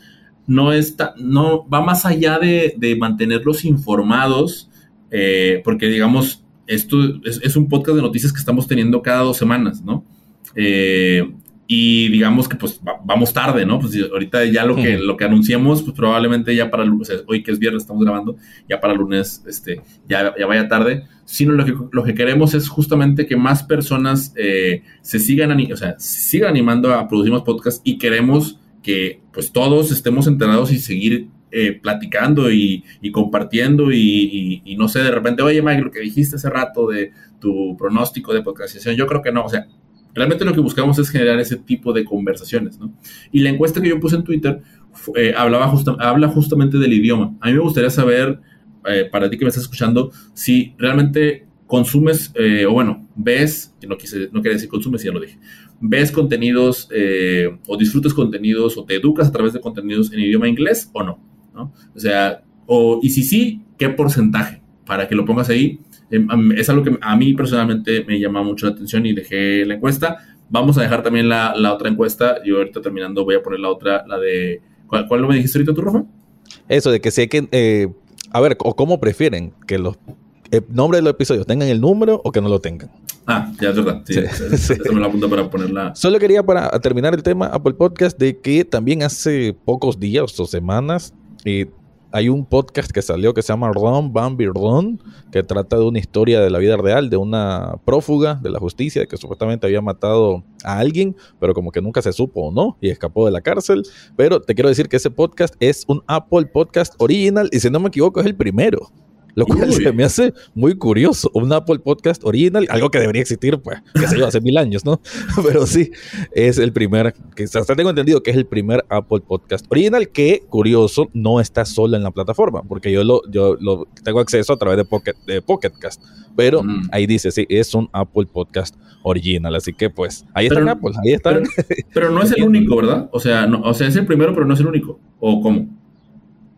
no está, no va más allá de, de mantenerlos informados, eh, porque digamos, esto es, es, un podcast de noticias que estamos teniendo cada dos semanas, ¿no? Eh, y digamos que pues va, vamos tarde, ¿no? Pues ahorita ya lo que, lo que anunciamos, pues probablemente ya para, o sea, hoy que es viernes estamos grabando, ya para lunes, este, ya, ya vaya tarde, sino lo que, lo que queremos es justamente que más personas eh, se sigan, o sea, sigan animando a producir más podcasts y queremos que pues todos estemos enterados y seguir eh, platicando y, y compartiendo y, y, y, no sé, de repente, oye Mike, lo que dijiste hace rato de tu pronóstico de podcastización, yo creo que no, o sea, realmente lo que buscamos es generar ese tipo de conversaciones, ¿no? Y la encuesta que yo puse en Twitter eh, hablaba justa, habla justamente del idioma. A mí me gustaría saber, eh, para ti que me estás escuchando, si realmente consumes, eh, o bueno, ves, no, quise, no quería decir consumes, ya lo dije, ves contenidos o disfrutas contenidos o te educas a través de contenidos en idioma inglés o no, ¿no? O sea, o, y si sí, ¿qué porcentaje? Para que lo pongas ahí. Eh, es algo que a mí personalmente me llama mucho la atención y dejé la encuesta. Vamos a dejar también la, la otra encuesta. Yo ahorita terminando voy a poner la otra, la de... ¿Cuál, cuál me dijiste ahorita tú, Rafa? Eso de que si hay que... Eh, a ver, o cómo prefieren que los el nombre de los episodios tengan el número o que no lo tengan. Ah, ya es verdad. Sí, sí. Me lo apunto para ponerla. Solo quería para terminar el tema Apple Podcast de que también hace pocos días o semanas eh, hay un podcast que salió que se llama Ron Bambi Ron, que trata de una historia de la vida real de una prófuga de la justicia que supuestamente había matado a alguien, pero como que nunca se supo o no, y escapó de la cárcel. Pero te quiero decir que ese podcast es un Apple Podcast original y si no me equivoco es el primero. Lo cual Uy. se me hace muy curioso. Un Apple Podcast original, algo que debería existir, pues, qué sé yo, hace mil años, ¿no? Pero sí, es el primer, que hasta tengo entendido que es el primer Apple Podcast original que, curioso, no está solo en la plataforma, porque yo lo, yo lo tengo acceso a través de Pocket, de Pocket Cast. Pero Mm. ahí dice, sí, es un Apple Podcast original. Así que, pues, ahí está Apple, ahí está. Pero, pero no es el único, ¿verdad? O sea, no, o sea, es el primero, pero no es el único. ¿O cómo?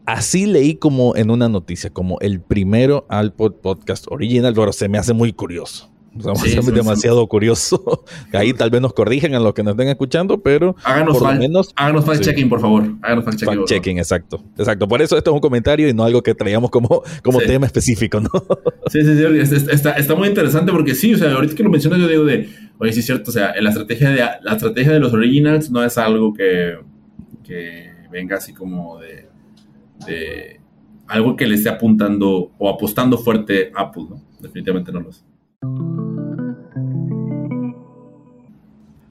Así leí como en una noticia, como el primero Apple Podcast original, pero se me hace muy curioso. O sea, Sí, me hace sí, demasiado curioso. Ahí tal vez nos corrigen a los que nos estén escuchando, pero Háganos, por lo fact- menos háganos fact-checking, por favor. Háganos fact-checking. por favor. fact-checking, exacto. Exacto. Por eso esto es un comentario y no algo que traíamos como, como Sí. tema específico, ¿no? Sí, sí, sí. es- es- Está, está muy interesante porque sí, o sea, ahorita que lo mencionas, yo digo de. oye, sí es cierto, o sea, la estrategia de, la estrategia de los originals no es algo que, que venga así como de, de, algo que le esté apuntando o apostando fuerte Apple. Definitivamente no lo es.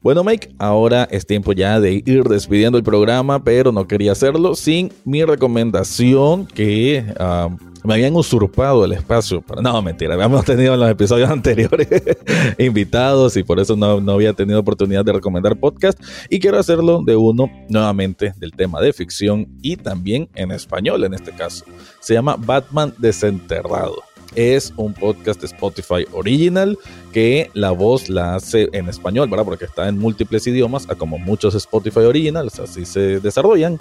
Bueno, Mike, ahora es tiempo ya de ir despidiendo el programa, pero no quería hacerlo sin mi recomendación que ah, me habían usurpado el espacio. no, mentira, habíamos tenido en los episodios anteriores invitados y por eso no, no, había tenido oportunidad de recomendar podcast. Y quiero hacerlo de uno nuevamente del tema de ficción y también en español en este caso. Se llama Batman Desenterrado es un podcast de Spotify original que la voz la hace en español, ¿verdad? Porque está en múltiples idiomas, como muchos Spotify originals, así se desarrollan.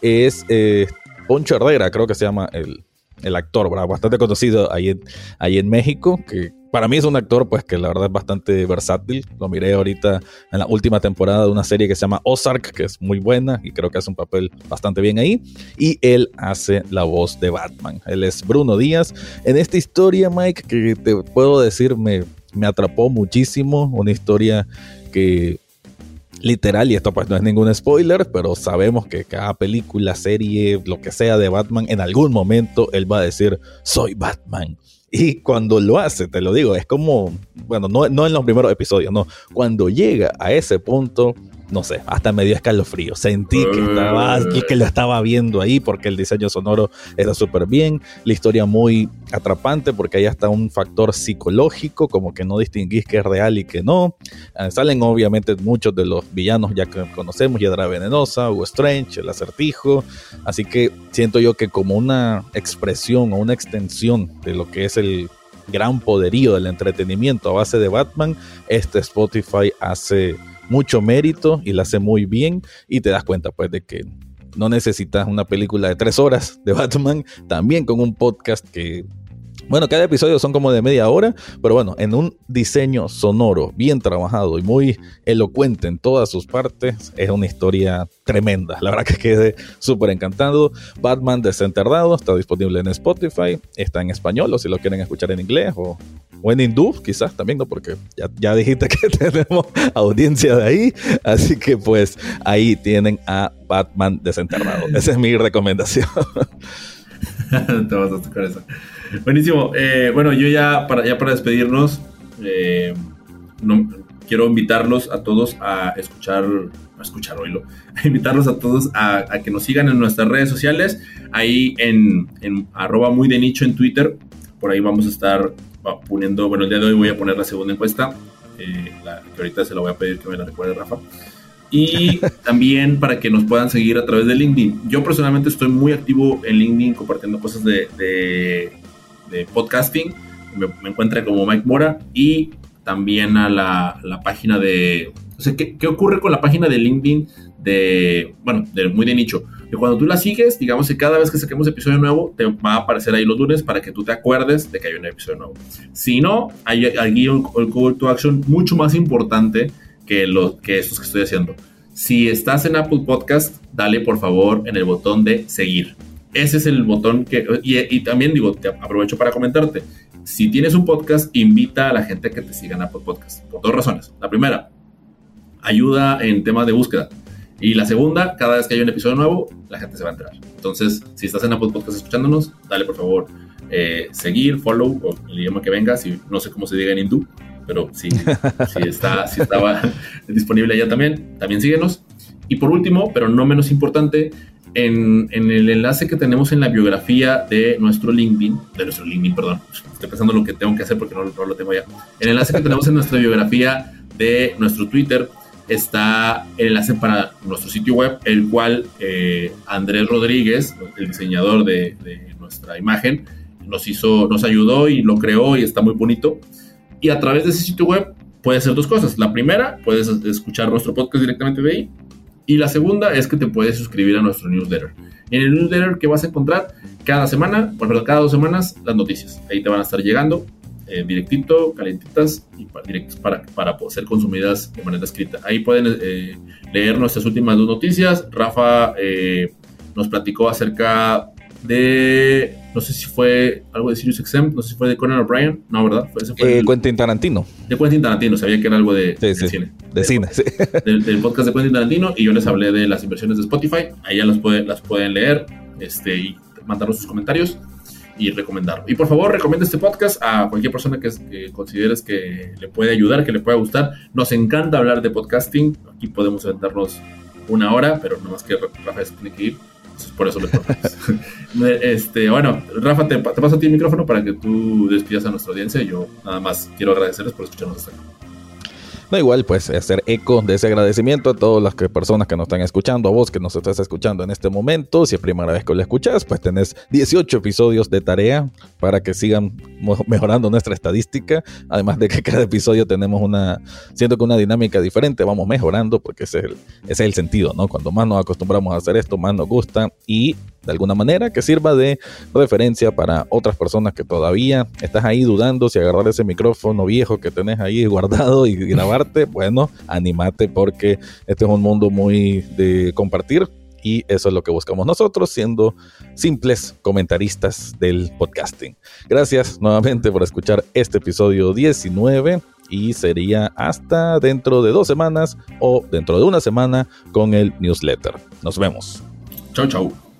Es eh, Poncho Herrera, creo que se llama el, el actor, ¿verdad? Bastante conocido ahí en, ahí en México, que para mí es un actor, pues que la verdad es bastante versátil. Lo miré ahorita en la última temporada de una serie que se llama Ozark, que es muy buena y creo que hace un papel bastante bien ahí. Y él hace la voz de Batman. Él es Bruno Díaz. En esta historia, Mike, que te puedo decir, me, me atrapó muchísimo. Una historia que literal, y esto pues no es ningún spoiler, pero sabemos que cada película, serie, lo que sea de Batman, en algún momento él va a decir, soy Batman. Y cuando lo hace, te lo digo, es como, bueno, no, no en los primeros episodios, no, cuando llega a ese punto, no sé, hasta me dio escalofrío. Sentí que, estaba, que lo estaba viendo ahí porque el diseño sonoro era súper bien, la historia muy atrapante porque ahí está un factor psicológico, como que no distinguís que es real y que no. Ah, salen obviamente muchos de los villanos ya que conocemos, Hiedra Venenosa, Hugo Strange, el acertijo, así que siento yo que como una expresión o una extensión de lo que es el gran poderío del entretenimiento a base de Batman, este Spotify hace mucho mérito y la hace muy bien y te das cuenta pues de que no necesitas una película de tres horas de Batman, también con un podcast que bueno, cada episodio son como de media hora, pero bueno, en un diseño sonoro bien trabajado y muy elocuente en todas sus partes, es una historia tremenda. La verdad que quedé súper encantado. Batman Desenterrado está disponible en Spotify, está en español o si lo quieren escuchar en inglés o o en hindú, quizás también, ¿no? Porque ya, ya dijiste que tenemos audiencia de ahí. Así que pues ahí tienen a Batman desenterrado. Esa es mi recomendación. Te vas a tocar eso. Buenísimo. Eh, bueno, yo ya para, ya para despedirnos, eh, quiero invitarlos a todos a escuchar, a escuchar oílo, a invitarlos a todos a, a, que nos sigan en nuestras redes sociales, ahí en, en arroba muy de nicho en Twitter, por ahí vamos a estar poniendo, bueno, el día de hoy voy a poner la segunda encuesta, eh, que ahorita se la voy a pedir que me la recuerde Rafa. Y también para que nos puedan seguir a través de LinkedIn. Yo personalmente estoy muy activo en LinkedIn compartiendo cosas de, de, podcasting. Me, me encuentra como Mike Mora y también a la, la página de... O sea, ¿qué, ¿qué, ocurre con la página de LinkedIn de, bueno, de muy de nicho? que cuando tú la sigues, digamos que cada vez que saquemos episodio nuevo, te va a aparecer ahí los lunes para que tú te acuerdes de que hay un episodio nuevo. Si no, hay aquí un, call to action mucho más importante que, los, que estos que estoy haciendo. Si estás en Apple Podcast, dale por favor en el botón de seguir. Ese es el botón que... Y, y también digo, te aprovecho para comentarte. Si tienes un podcast, invita a la gente que te siga en Apple Podcast. Por dos razones. La primera, ayuda en temas de búsqueda y la segunda, cada vez que hay un episodio nuevo, la gente se va a enterar. Entonces, si estás en Apple Podcast escuchándonos, dale por favor eh, seguir, follow o el idioma que vengas. Y no sé cómo se diga en hindú, pero si, si, está, si estaba disponible allá también, también síguenos. Y por último, pero no menos importante, en, en, el enlace que tenemos en la biografía de nuestro LinkedIn, de nuestro LinkedIn, perdón, estoy pensando lo que tengo que hacer porque no, no lo tengo ya. El enlace que tenemos en nuestra biografía de nuestro Twitter está el enlace para nuestro sitio web, el cual eh, Andrés Rodríguez, el diseñador de, nuestra imagen, nos hizo, nos ayudó y lo creó y está muy bonito. Y a través de ese sitio web puedes hacer dos cosas. La primera, puedes escuchar nuestro podcast directamente de ahí. Y la segunda es que te puedes suscribir a nuestro newsletter. En el newsletter que vas a encontrar cada semana, por cada dos semanas, las noticias. Ahí te van a estar llegando eh, directito, calentitas y para, para, ser consumidas de manera escrita. Ahí pueden eh, leer nuestras últimas dos noticias. Rafa eh, nos platicó acerca de no sé si fue algo de Sirius XM, no sé si fue de Conan O'Brien, no, ¿verdad? Ese fue eh, Quentin Tarantino. De Quentin Tarantino, sabía que era algo de, cine. De cine, sí. Del, podcast de Quentin Tarantino y yo les hablé de las inversiones de Spotify, ahí ya las, las pueden leer este, y mandarnos sus comentarios y recomendarlo. Y por favor, recomienda este podcast a cualquier persona que, consideres que le puede ayudar, que le pueda gustar. Nos encanta hablar de podcasting, aquí podemos aventarnos una hora, pero nada más que Rafa tiene que ir por eso le este, bueno, Rafa, te, te, paso a ti el micrófono para que tú despidas a nuestra audiencia. Yo nada más quiero agradecerles por escucharnos hasta acá. Da igual, pues, hacer eco de ese agradecimiento a todas las personas que nos están escuchando, a vos que nos estás escuchando en este momento. Si es primera vez que lo escuchas, pues tenés 18 episodios de tarea para que sigan mejorando nuestra estadística. Además de que cada episodio tenemos una, siento que una dinámica diferente, vamos mejorando porque ese es el, ese es el sentido, ¿no? Cuando más nos acostumbramos a hacer esto, más nos gusta y de alguna manera que sirva de referencia para otras personas que todavía estás ahí dudando si agarrar ese micrófono viejo que tenés ahí guardado y grabarte, bueno, animate porque este es un mundo muy de compartir y eso es lo que buscamos nosotros siendo simples comentaristas del podcasting. Gracias nuevamente por escuchar este episodio 19 y sería hasta dentro de dos semanas o dentro de una semana con el newsletter. Nos vemos. Chau, chau.